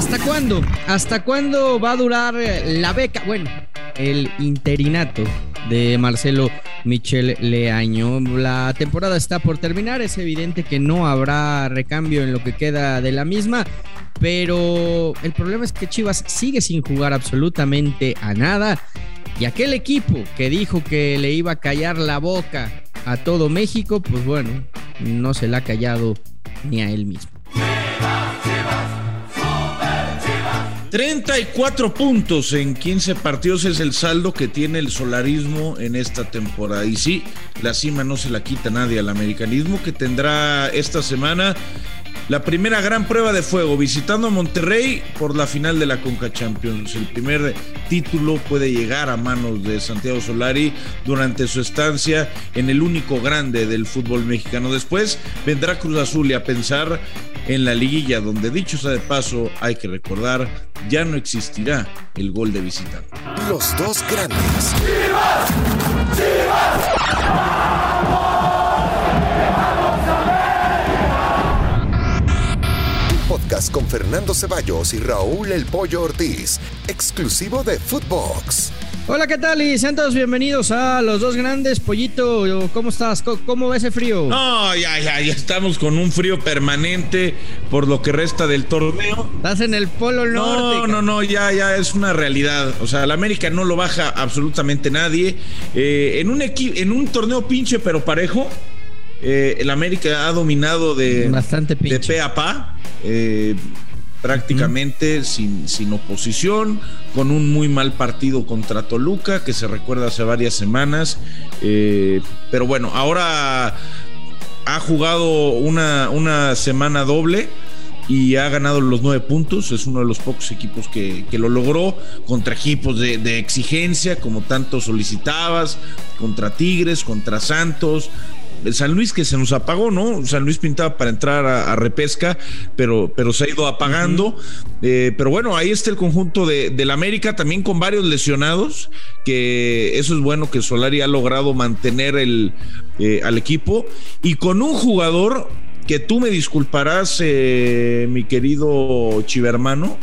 ¿Hasta cuándo? ¿Hasta cuándo va a durar la beca? Bueno, el interinato de Marcelo Michel Leaño. La temporada está por terminar, es evidente que no habrá recambio en lo que queda de la misma, pero el problema es que Chivas sigue sin jugar absolutamente a nada y aquel equipo que dijo que le iba a callar la boca a todo México, pues bueno, no se la ha callado ni a él mismo. 34 puntos en 15 partidos es el saldo que tiene el solarismo en esta temporada. Y sí, la cima no se la quita nadie al americanismo que tendrá esta semana la primera gran prueba de fuego visitando a Monterrey por la final de la Conca Champions. El primer título puede llegar a manos de Santiago Solari durante su estancia en el único grande del fútbol mexicano. Después vendrá Cruz Azul y a pensar en la liguilla, donde dicho sea de paso, hay que recordar, ya no existirá el gol de visitante. Los dos grandes. Un podcast con Fernando Ceballos y Raúl El Pollo Ortiz, exclusivo de Footbox. Hola, ¿qué tal? Y sean todos bienvenidos a Los Dos Grandes. Pollito, ¿cómo estás? ¿Cómo va ese frío? No, ya, ya, ya estamos con un frío permanente por lo que resta del torneo. Estás en el Polo Norte. No, no, no, ya, ya es una realidad. O sea, la América no lo baja absolutamente nadie. Eh, en, un en un torneo pinche pero parejo, eh, el América ha dominado de, Bastante de pe a pa. Eh, prácticamente sin, sin oposición, con un muy mal partido contra Toluca, que se recuerda hace varias semanas. Eh, pero bueno, ahora ha jugado una, una semana doble y ha ganado los nueve puntos. Es uno de los pocos equipos que, que lo logró contra equipos de, de, exigencia, como tanto solicitabas, contra Tigres, contra Santos. San Luis que se nos apagó, ¿no? San Luis pintaba para entrar a, a repesca, pero, pero se ha ido apagando. Uh -huh. eh, pero bueno, ahí está el conjunto de, del América, también con varios lesionados, que eso es bueno que Solari ha logrado mantener el, eh, al equipo y con un jugador que tú me disculparás, eh, mi querido Chivermano,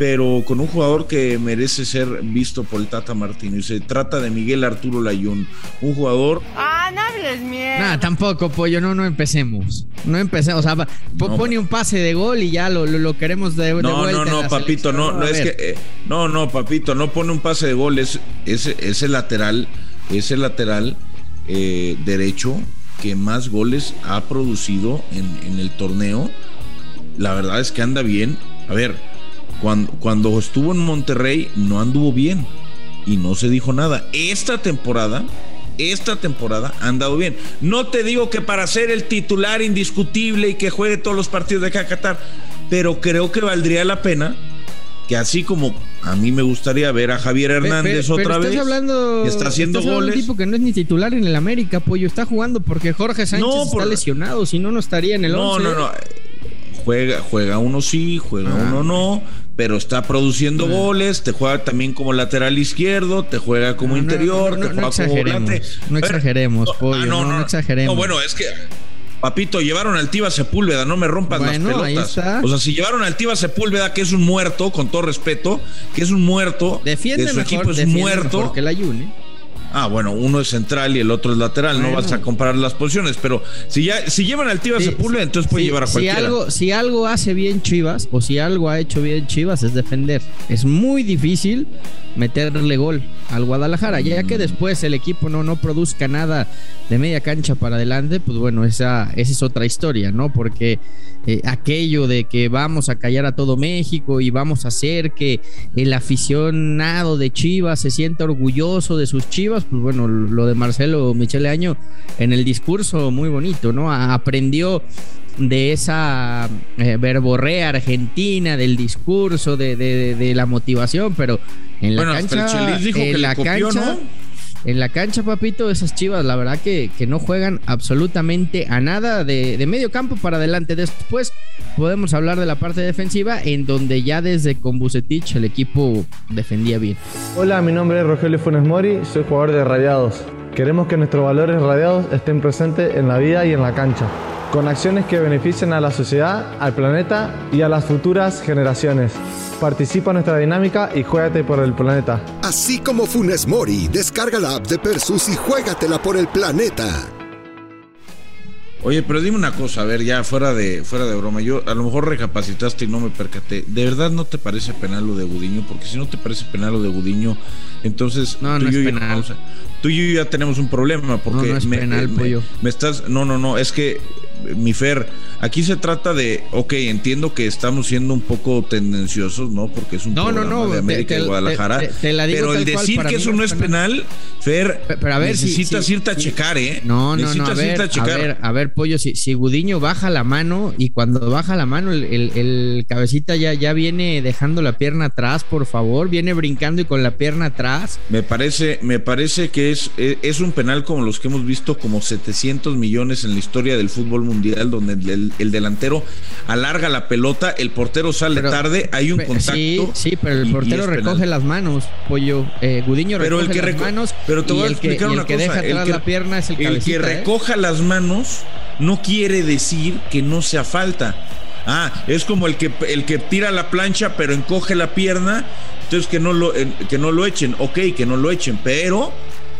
pero con un jugador que merece ser visto por el Tata Martínez. Se trata de Miguel Arturo Layún, un jugador. ¡Ah, no hables mierda! Nada, tampoco, pollo, no, no empecemos. No empecemos, o sea, no, pone un pase de gol y ya lo, lo, lo queremos de, de no, vuelta. No, no, papito, no, no, es que. Eh, no, no, papito, no pone un pase de gol, es, es, es el lateral, es el lateral eh, derecho que más goles ha producido en, en el torneo. La verdad es que anda bien. A ver, cuando, cuando, estuvo en Monterrey no anduvo bien y no se dijo nada. Esta temporada, esta temporada ha andado bien. No te digo que para ser el titular indiscutible y que juegue todos los partidos de acá a Qatar, pero creo que valdría la pena que así como a mí me gustaría ver a Javier Hernández pero, pero, otra estás vez, hablando, que está haciendo estás goles. un tipo que no es ni titular en el América, pollo, está jugando porque Jorge Sánchez No, por- está lesionado, si no no estaría en el No, 11. no, no. Juega, juega uno sí, juega Ah. uno no, pero está produciendo goles, te juega también como lateral izquierdo, te juega como No, interior, no, no, te juega como exageremos, volante. no exageremos, no, pollo, ah, no, no exageremos. No, bueno, es que Papito, llevaron al Tiva Sepúlveda, no me rompas Bueno, las ahí pelotas. está. O sea, si llevaron al Tiva Sepúlveda, que es un muerto, con todo respeto, que es un muerto, Defiende que su mejor, equipo es muerto. mejor que el Ayun, ¿eh? Ah, bueno, uno es central y el otro es lateral, Bueno. no vas a comparar las posiciones, pero si ya si llevan al Tiva Sí, Sepúlveda, sí, entonces puede llevar a si cualquiera. algo, si algo hace bien Chivas, o si algo ha hecho bien Chivas, es defender. Es muy difícil meterle gol al Guadalajara, ya que después el equipo no, no produzca nada de media cancha para adelante, pues bueno, esa, esa es otra historia, ¿no? Porque eh, aquello de que vamos a callar a todo México y vamos a hacer que el aficionado de Chivas se sienta orgulloso de sus Chivas, pues bueno, lo de Marcelo Michele Año en el discurso muy bonito, ¿no? Aprendió de esa eh, verborrea argentina, del discurso, de, de- de la motivación, pero en la Bueno, hasta el cancha, dijo en que le la copió, cancha, ¿no? en la cancha, papito, esas chivas, la verdad que, que no juegan absolutamente a nada de, de medio campo para adelante. Después podemos hablar de la parte defensiva, en donde ya desde con Bucetich el equipo defendía bien. Hola, mi nombre es Rogelio Funes Mori, soy jugador de Radiados. Queremos que nuestros valores radiados estén presentes en la vida y en la cancha. Con acciones que beneficien a la sociedad, al planeta y a las futuras generaciones. Participa en nuestra dinámica y juégate por el planeta. Así como Funes Mori, descarga la app de Persus y juégatela por el planeta. Oye, pero dime una cosa, a ver, ya fuera de, fuera de broma, yo a lo mejor recapacitaste y no me percaté. ¿De verdad no te parece penal lo de Gudiño? Porque si no te parece penal lo de Gudiño, entonces no, tú, no y yo es ya, penal. o sea, tú y yo ya tenemos un problema. Porque No, no es me, penal, me- pollo. me estás. No, no, no, es que, mi Fer, aquí se trata de. Ok, entiendo que estamos siendo un poco tendenciosos, ¿no? Porque es un No, no, programa no, de América te- y Guadalajara. te- te la digo pero el cual, decir que eso no es penal, Fer, Pe- pero a ver, si- necesitas si- irte a checar, ¿eh? No, no, no, a necesitas ver, irte a ver, a ver, pollo, si, si Gudiño baja la mano y cuando baja la mano el, el- el cabecita ya, ya viene dejando la pierna atrás, por favor, viene brincando y con la pierna atrás. Me parece, me parece que es, es es un penal como los que hemos visto como 700 millones en la historia del fútbol mundial, donde el, el- el delantero alarga la pelota, el portero sale Pero- tarde, hay un contacto. Sí, sí, pero el y- y portero penal. recoge las manos, pollo. Eh, Gudiño Pero el recoge que las reco- manos pero te y voy a el que, explicar y el una que cosa, deja el atrás que- la pierna es el, El que cabecita, ¿eh? recoja las manos no quiere decir que no sea falta. Ah, es como el que, el que tira la plancha pero encoge la pierna, entonces que no lo, eh, que no lo echen, ok, que no lo echen, pero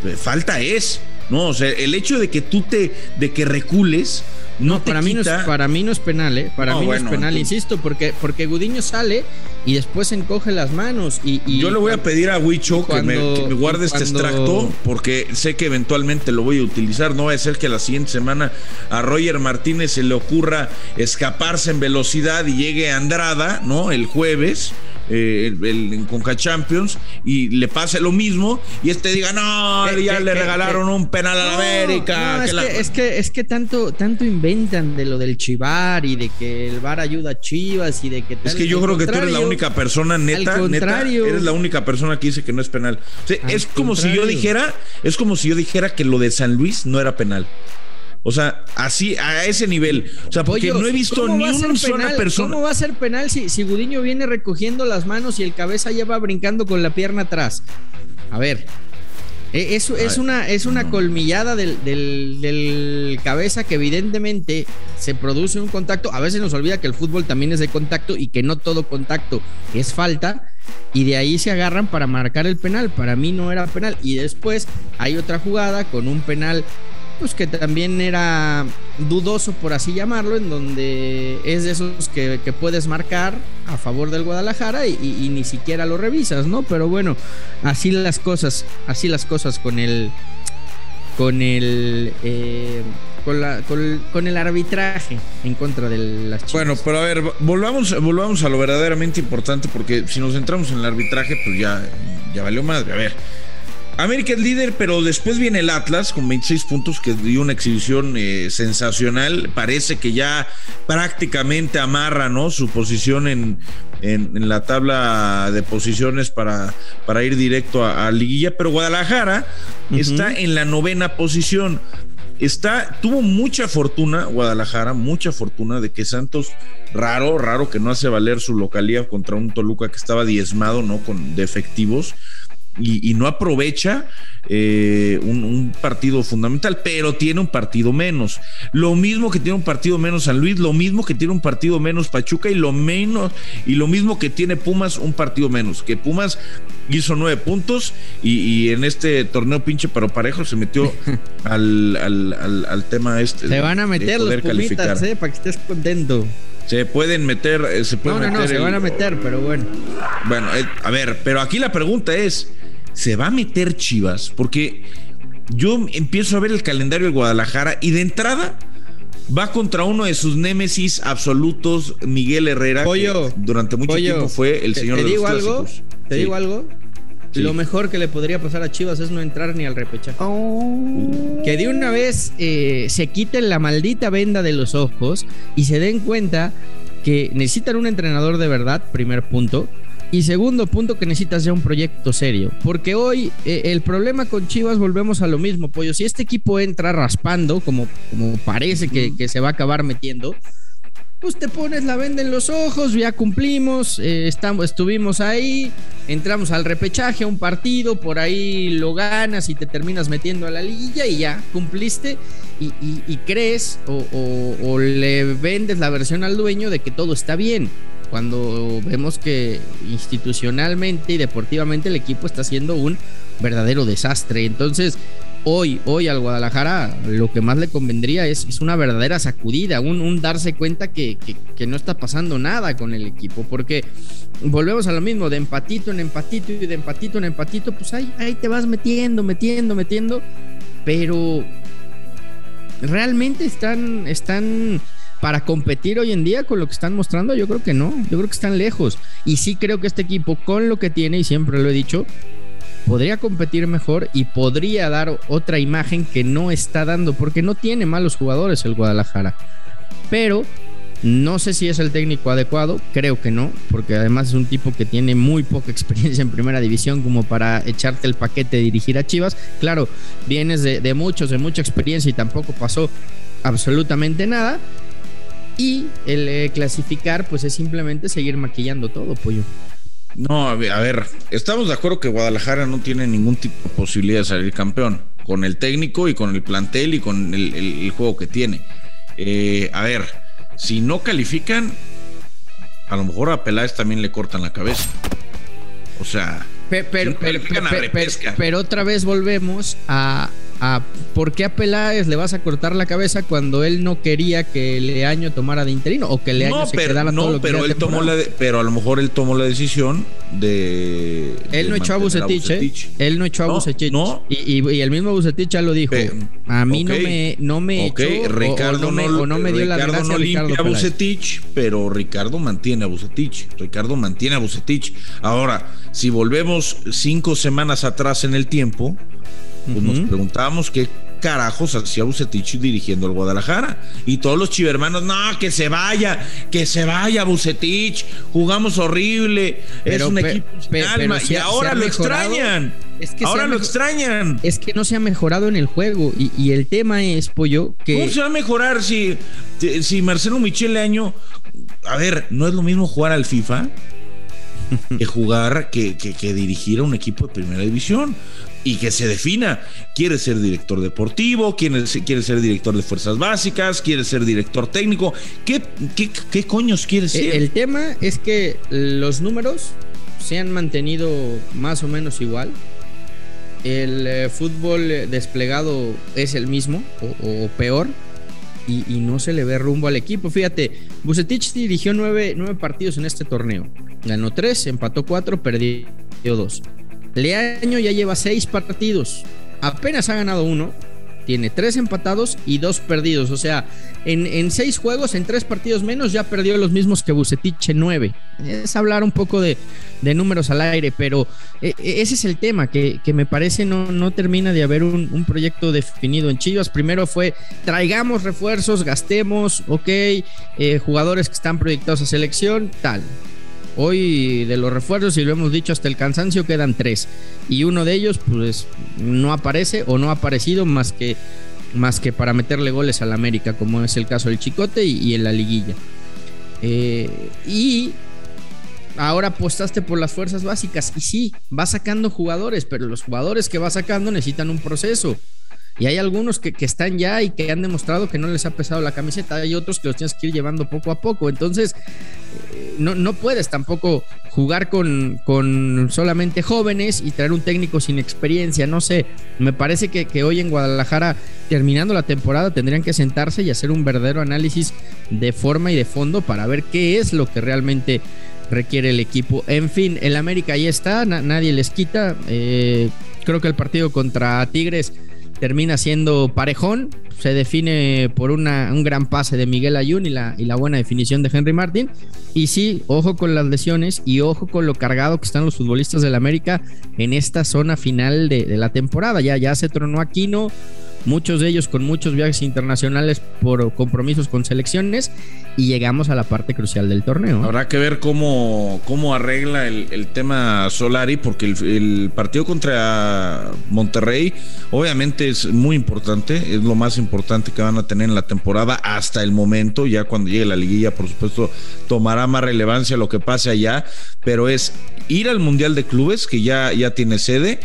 eh, falta es. No, o sea, el hecho de que tú te, de que recules, no, para mí no, es, para mí no es penal, ¿eh? Para No, mí no bueno, es penal, entonces- insisto, porque, porque Gudiño sale y después encoge las manos. Y, y Yo le voy a pedir a Huicho que, me, cuando- que me guarde este extracto porque sé que eventualmente lo voy a utilizar. No va a ser que la siguiente semana a Roger Martínez se le ocurra escaparse en velocidad y llegue a Andrada, ¿no? El jueves. Eh, el, el- en Conca Champions y le pase lo mismo y este diga no ya le regalaron un penal a la No, América no, que es, la- que, es que es que tanto tanto inventan de lo del Chivar y de que el VAR ayuda a Chivas y de que Es tal. que yo creo que tú eres la única persona neta, al neta, contrario. eres la única persona que dice que no es penal. O sea, Al es como si yo dijera, es como si yo dijera que lo de San Luis no era penal. O sea, así, a ese nivel. O sea, porque no he visto ¿cómo ni una sola persona. ¿Cómo va a ser penal si, si Gudiño viene recogiendo las manos y el cabeza ya va brincando con la pierna atrás? A ver. eh, Es, una, es una colmillada del, del- del cabeza que evidentemente se produce un contacto. A veces nos olvida que el fútbol también es de contacto y que no todo contacto es falta. Y de ahí se agarran para marcar el penal. Para mí no era penal. Y después hay otra jugada con un penal pues que también era dudoso, por así llamarlo, en donde es de esos que, puedes marcar a favor del Guadalajara y, ni siquiera lo revisas, ¿no? Pero bueno, así las cosas, así las cosas con el, con el, eh, con el arbitraje en contra de las chicas. Bueno, pero a ver, volvamos, volvamos a lo verdaderamente importante, porque si nos centramos en el arbitraje, pues ya, ya valió madre. A ver. América es líder, pero después viene el Atlas con 26 puntos, que dio una exhibición eh, sensacional. Parece que ya prácticamente amarra ¿no? su posición en, en, en la tabla de posiciones para, para ir directo a, a Liguilla. Pero Guadalajara está en la novena posición. Está, tuvo mucha fortuna, Guadalajara, mucha fortuna de que Santos, raro, raro que no hace valer su localía contra un Toluca que estaba diezmado, ¿no? Con de efectivos y, y no aprovecha eh, un, un partido fundamental, pero tiene un partido menos. Lo mismo que tiene un partido menos San Luis, lo mismo que tiene un partido menos Pachuca y lo menos y lo mismo que tiene Pumas un partido menos. Que Pumas hizo nueve puntos y, y en este torneo pinche pero parejo se metió al, al, al- al tema este. se van a meter los pumitas, ¿eh? Para que estés contento. Se pueden meter, eh, se No, pueden no, no, meter se el- van a meter, pero bueno. bueno, eh, a ver, pero aquí la pregunta es, ¿se va a meter Chivas? Porque yo empiezo a ver el calendario del Guadalajara y de entrada va contra uno de sus némesis absolutos, Miguel Herrera, Pollo, que durante mucho Pollo, tiempo fue el señor te, de los digo algo, clásicos. te Sí. digo algo. Sí. Lo mejor que le podría pasar a Chivas es no entrar ni al repechaje. Que de una vez eh, se quiten la maldita venda de los ojos y se den cuenta que necesitan un entrenador de verdad, primer punto. Y segundo punto, que necesitas ya un proyecto serio. Porque hoy eh, el problema con Chivas, volvemos a lo mismo, pollo. Si este equipo entra raspando, como, como parece que, que se va a acabar metiendo, pues te pones la venda en los ojos, ya cumplimos, eh, estamos, estuvimos ahí, entramos al repechaje, a un partido, por ahí lo ganas y te terminas metiendo a la liguilla y ya cumpliste. y, crees o, le vendes la versión al dueño de que todo está bien, cuando vemos que institucionalmente y deportivamente el equipo está haciendo un verdadero desastre. Entonces, hoy, hoy al Guadalajara lo que más le convendría es, es una verdadera sacudida, un, darse cuenta que, no está pasando nada con el equipo, porque volvemos a lo mismo, de empatito en empatito y de empatito en empatito, pues ahí, ahí te vas metiendo, metiendo, metiendo, pero realmente están, están para competir hoy en día con lo que están mostrando, yo creo que no, yo creo que están lejos. Y sí creo que este equipo, con lo que tiene, y siempre lo he dicho, podría competir mejor y podría dar otra imagen que no está dando, porque no tiene malos jugadores el Guadalajara. Pero no sé si es el técnico adecuado, creo que no, porque además es un tipo que tiene muy poca experiencia en primera división como para echarte el paquete de dirigir a Chivas. Claro, vienes de, muchos, de mucha experiencia y tampoco pasó absolutamente nada. Y el eh, clasificar, pues es simplemente seguir maquillando todo, pollo. No, a ver, estamos de acuerdo que Guadalajara no tiene ningún tipo de posibilidad de salir campeón, con el técnico y con el plantel y con el, juego que tiene. Eh, a ver, si no califican, a lo mejor a Peláez también le cortan la cabeza. O sea, pero, pero, otra vez volvemos a, ¿por qué a Peláez le vas a cortar la cabeza cuando él no quería que Leaño tomara de interino o que Leaño se quedara no, todo lo pero él tomó la pero a lo mejor él tomó la decisión de él no echó a Bucetich, ¿eh? él no echó a Bucetich. no, y, y, el mismo Bucetich ya lo dijo. A mí no me no me echó Ricardo o, no, me, o no me dio la gracia no limpia a Bucetich pero Ricardo mantiene a Bucetich. Ricardo mantiene a Bucetich. Ahora si volvemos cinco semanas atrás en el tiempo pues nos preguntábamos qué carajos hacía Bucetich dirigiendo al Guadalajara. Y todos los chivermanos, no, que se vaya, que se vaya Bucetich, jugamos horrible, es un equipo y ahora lo extrañan. Es que ahora lo extrañan. Es que no se ha mejorado en el juego. Y, el tema es, Pollo, que. ¿Cómo se va a mejorar si, si Marcelo Michele Año. A ver, ¿no es lo mismo jugar al FIFA? Que jugar, que, que, dirigir a un equipo de primera división y que se defina. Quiere ser director deportivo, quiere, quiere ser director de fuerzas básicas, quiere ser director técnico. ¿Qué, qué, coños quiere ser? El tema es que los números se han mantenido más o menos igual. El eh, fútbol desplegado es el mismo o, peor. Y, no se le ve rumbo al equipo. Fíjate, Bucetich dirigió nueve, nueve partidos en este torneo. Ganó tres, empató cuatro, perdió dos. Leaño ya lleva seis partidos. Apenas ha ganado uno. Tiene tres empatados y dos perdidos. O sea, en, seis juegos, en tres partidos menos, ya perdió los mismos que Bucetich en nueve. Es hablar un poco de, números al aire, pero e, e, ese es el tema, que, me parece no, no termina de haber un, proyecto definido en Chivas. Primero fue traigamos refuerzos, gastemos, ok, eh, jugadores que están proyectados a selección, tal. Hoy de los refuerzos, y lo hemos dicho hasta el cansancio, quedan tres. Y uno de ellos, pues, no aparece o no ha aparecido más que, más que para meterle goles al América, como es el caso del Chicote y, en la liguilla. Eh, y ahora apostaste por las fuerzas básicas. Y sí, va sacando jugadores, pero los jugadores que va sacando necesitan un proceso. Y hay algunos que, están ya y que han demostrado que no les ha pesado la camiseta. Hay otros que los tienes que ir llevando poco a poco. Entonces, eh, no, no, puedes tampoco jugar con, con, solamente jóvenes y traer un técnico sin experiencia. No sé, me parece que, que hoy en Guadalajara, terminando la temporada, tendrían que sentarse y hacer un verdadero análisis de forma y de fondo para ver qué es lo que realmente requiere el equipo. En fin, el América ahí está, nadie les quita. Eh, creo que el partido contra Tigres termina siendo parejón. Se define por una, un gran pase de Miguel Ayun y la, y la buena definición de Henry Martin. Y sí, ojo con las lesiones y ojo con lo cargado que están los futbolistas del América en esta zona final de, la temporada. Ya, ya se tronó Aquino, muchos de ellos con muchos viajes internacionales por compromisos con selecciones y llegamos a la parte crucial del torneo. Habrá que ver cómo, cómo arregla el, tema Solari porque el, partido contra Monterrey obviamente es muy importante, es lo más importante que van a tener en la temporada hasta el momento, ya cuando llegue la liguilla por supuesto tomará más relevancia lo que pase allá, pero es ir al Mundial de Clubes que ya, ya tiene sede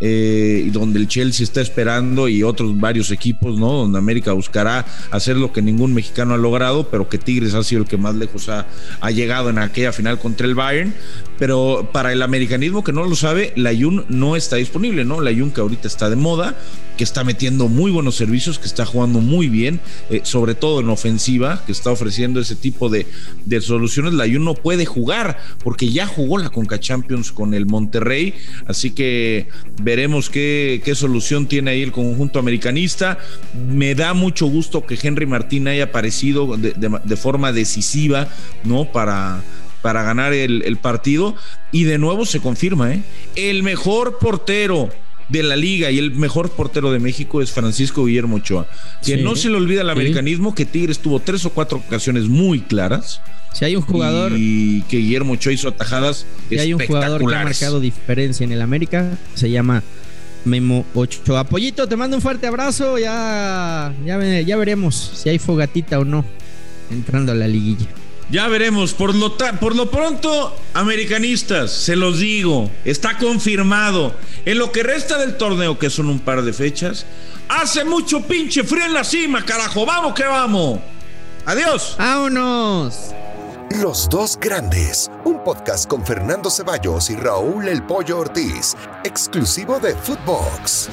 eh, donde el Chelsea está esperando y otros varios equipos, ¿no? Donde América buscará hacer lo que ningún mexicano ha logrado, pero que Tigres ha sido el que más lejos ha, ha llegado en aquella final contra el Bayern. Pero para el americanismo que no lo sabe, la Jun no está disponible, ¿no? La Jun que ahorita está de moda, que está metiendo muy buenos servicios, que está jugando muy bien, eh, sobre todo en ofensiva, que está ofreciendo ese tipo de, de soluciones. La Jun no puede jugar porque ya jugó la Conca Champions con el Monterrey, así que veremos qué, qué solución tiene ahí el conjunto americanista. Me da mucho gusto que Henry Martín haya aparecido de, de, de forma decisiva, ¿no? Para para ganar el, el, partido. Y de nuevo se confirma, ¿eh? El mejor portero de la liga y el mejor portero de México es Francisco Guillermo Ochoa. Que sí, no se le olvida el americanismo, que Tigres tuvo tres o cuatro ocasiones muy claras. Si hay un jugador. Y que Guillermo Ochoa hizo atajadas. Si hay un jugador que ha marcado diferencia en el América, se llama Memo Ochoa. Pollito, te mando un fuerte abrazo. Ya, ya, ya veremos si hay fogatita o no entrando a la liguilla. Ya veremos. Por lo, por lo pronto, americanistas, se los digo, está confirmado. En lo que resta del torneo, que son un par de fechas, hace mucho pinche frío en la cima, carajo. Vamos que vamos. Adiós. Vámonos. Los dos grandes, un podcast con Fernando Ceballos y Raúl El Pollo Ortiz, exclusivo de Footbox.